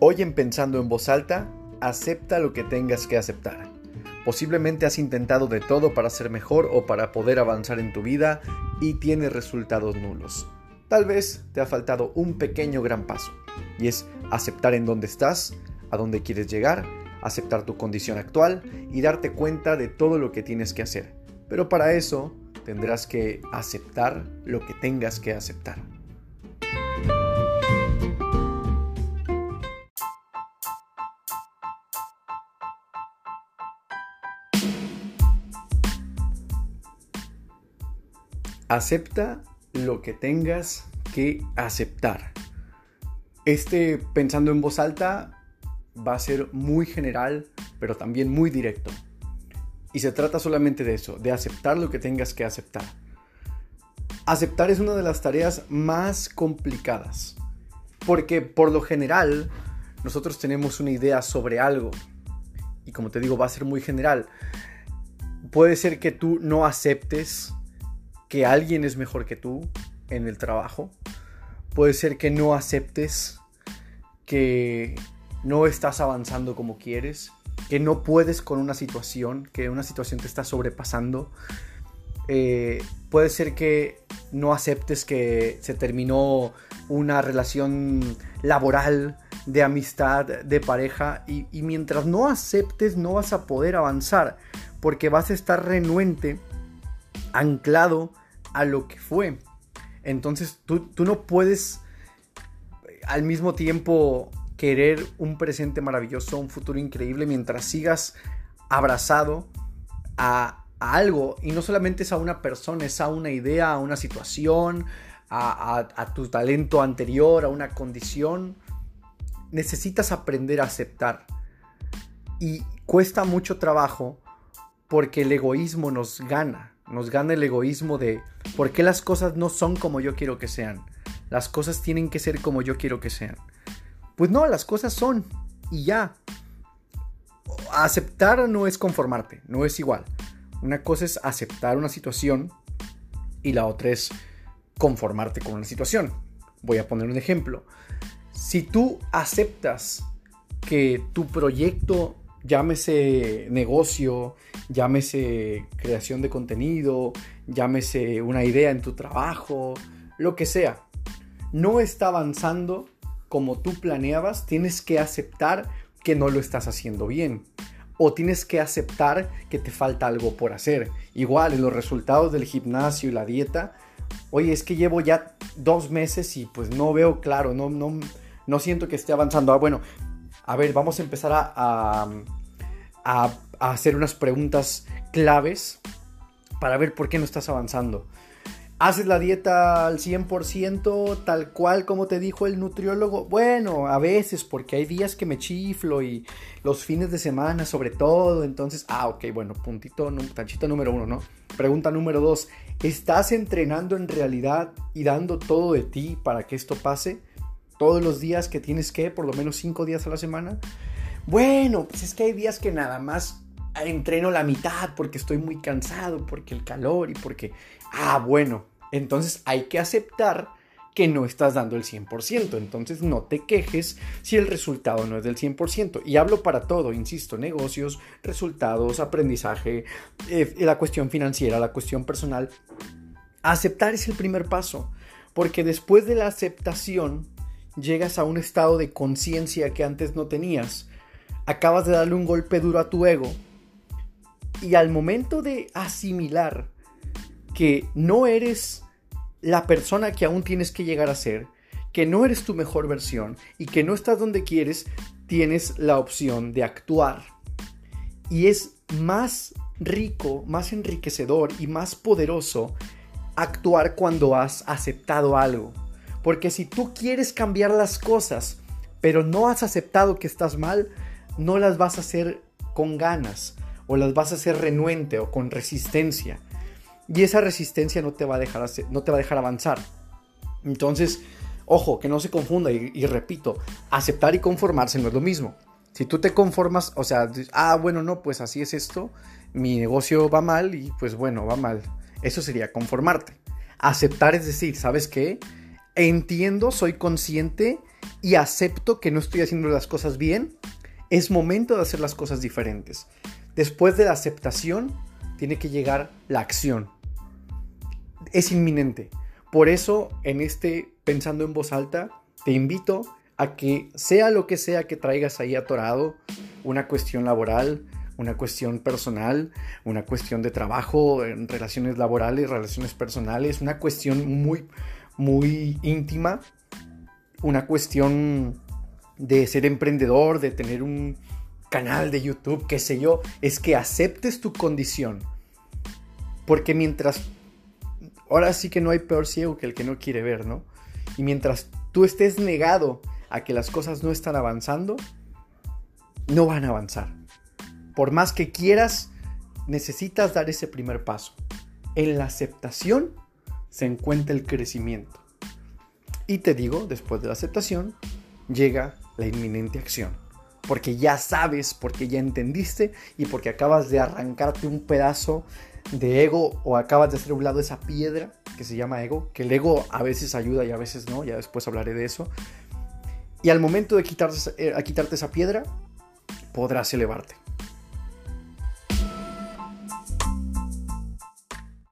Hoy en Pensando en Voz Alta, acepta lo que tengas que aceptar. Posiblemente has intentado de todo para ser mejor o para poder avanzar en tu vida y tienes resultados nulos. Tal vez te ha faltado un pequeño gran paso, y es aceptar en dónde estás, a dónde quieres llegar, aceptar tu condición actual y darte cuenta de todo lo que tienes que hacer. Pero para eso tendrás que aceptar lo que tengas que aceptar. Acepta lo que tengas que aceptar. Este pensando en voz alta va a ser muy general, pero también muy directo. Y se trata solamente de eso, de aceptar lo que tengas que aceptar. Aceptar es una de las tareas más complicadas, porque por lo general nosotros tenemos una idea sobre algo, y como te digo, va a ser muy general. Puede ser que tú no aceptes que alguien es mejor que tú en el trabajo. Puede ser que no aceptes que no estás avanzando como quieres, que no puedes con una situación, que una situación te está sobrepasando. Eh, puede ser que no aceptes que se terminó una relación laboral, de amistad, de pareja, y, y mientras no aceptes no vas a poder avanzar, porque vas a estar renuente, anclado a lo que fue. Entonces tú, no puedes eh, al mismo tiempo querer un presente maravilloso, un futuro increíble, mientras sigas abrazado a, algo. Y no solamente es a una persona, es a una idea, a una situación, a, a tu talento anterior, a una condición. Necesitas aprender a aceptar. Y cuesta mucho trabajo porque el egoísmo nos gana. Nos gana el egoísmo de por qué las cosas no son como yo quiero que sean. Las cosas tienen que ser como yo quiero que sean. Pues no, las cosas son y ya. Aceptar no es conformarte, no es igual. Una cosa es aceptar una situación y la otra es conformarte con una situación. Voy a poner un ejemplo. Si tú aceptas que tu proyecto llámese negocio, llámese creación de contenido, llámese una idea en tu trabajo, lo que sea, no está avanzando como tú planeabas, tienes que aceptar que no lo estás haciendo bien. O tienes que aceptar que te falta algo por hacer. Igual en los resultados del gimnasio y la dieta, oye, es que llevo ya dos meses y pues no veo claro, no, no, no siento que esté avanzando. Ah, bueno, a ver, vamos a empezar a, a, hacer unas preguntas claves para ver por qué no estás avanzando. ¿Haces la dieta al 100% tal cual como te dijo el nutriólogo? Bueno, a veces porque hay días que me chiflo y los fines de semana sobre todo. Entonces, ah, ok, bueno, puntito, tanchito número uno, ¿no? Pregunta número dos, ¿estás entrenando en realidad y dando todo de ti para que esto pase? Todos los días que tienes que, por lo menos cinco días a la semana. Bueno, pues es que hay días que nada más entreno la mitad porque estoy muy cansado, porque el calor y porque... Ah, bueno, entonces hay que aceptar que no estás dando el 100%, entonces no te quejes si el resultado no es del 100%. Y hablo para todo, insisto, negocios, resultados, aprendizaje, eh, la cuestión financiera, la cuestión personal. Aceptar es el primer paso, porque después de la aceptación llegas a un estado de conciencia que antes no tenías. Acabas de darle un golpe duro a tu ego. Y al momento de asimilar que no eres la persona que aún tienes que llegar a ser, que no eres tu mejor versión y que no estás donde quieres, tienes la opción de actuar. Y es más rico, más enriquecedor y más poderoso actuar cuando has aceptado algo. Porque si tú quieres cambiar las cosas, pero no has aceptado que estás mal, no las vas a hacer con ganas o las vas a hacer renuente o con resistencia. Y esa resistencia no te va a dejar, no te va a dejar avanzar. Entonces, ojo, que no se confunda y, y, repito, aceptar y conformarse no es lo mismo. Si tú te conformas, o sea, ah, bueno, no, pues así es esto, mi negocio va mal y pues bueno, va mal. Eso sería conformarte. Aceptar es decir, ¿sabes qué? Entiendo, soy consciente y acepto que no estoy haciendo las cosas bien, es momento de hacer las cosas diferentes. Después de la aceptación, tiene que llegar la acción. Es inminente. Por eso, en este Pensando en voz alta, te invito a que sea lo que sea que traigas ahí atorado, una cuestión laboral, una cuestión personal, una cuestión de trabajo, en relaciones laborales, relaciones personales, una cuestión muy, muy íntima, una cuestión de ser emprendedor, de tener un canal de YouTube, qué sé yo, es que aceptes tu condición. Porque mientras, ahora sí que no hay peor ciego que el que no quiere ver, ¿no? Y mientras tú estés negado a que las cosas no están avanzando, no van a avanzar. Por más que quieras, necesitas dar ese primer paso. En la aceptación se encuentra el crecimiento. Y te digo, después de la aceptación, llega la inminente acción. Porque ya sabes, porque ya entendiste y porque acabas de arrancarte un pedazo de ego o acabas de hacer un lado esa piedra que se llama ego, que el ego a veces ayuda y a veces no, ya después hablaré de eso. Y al momento de quitarte, eh, quitarte esa piedra, podrás elevarte.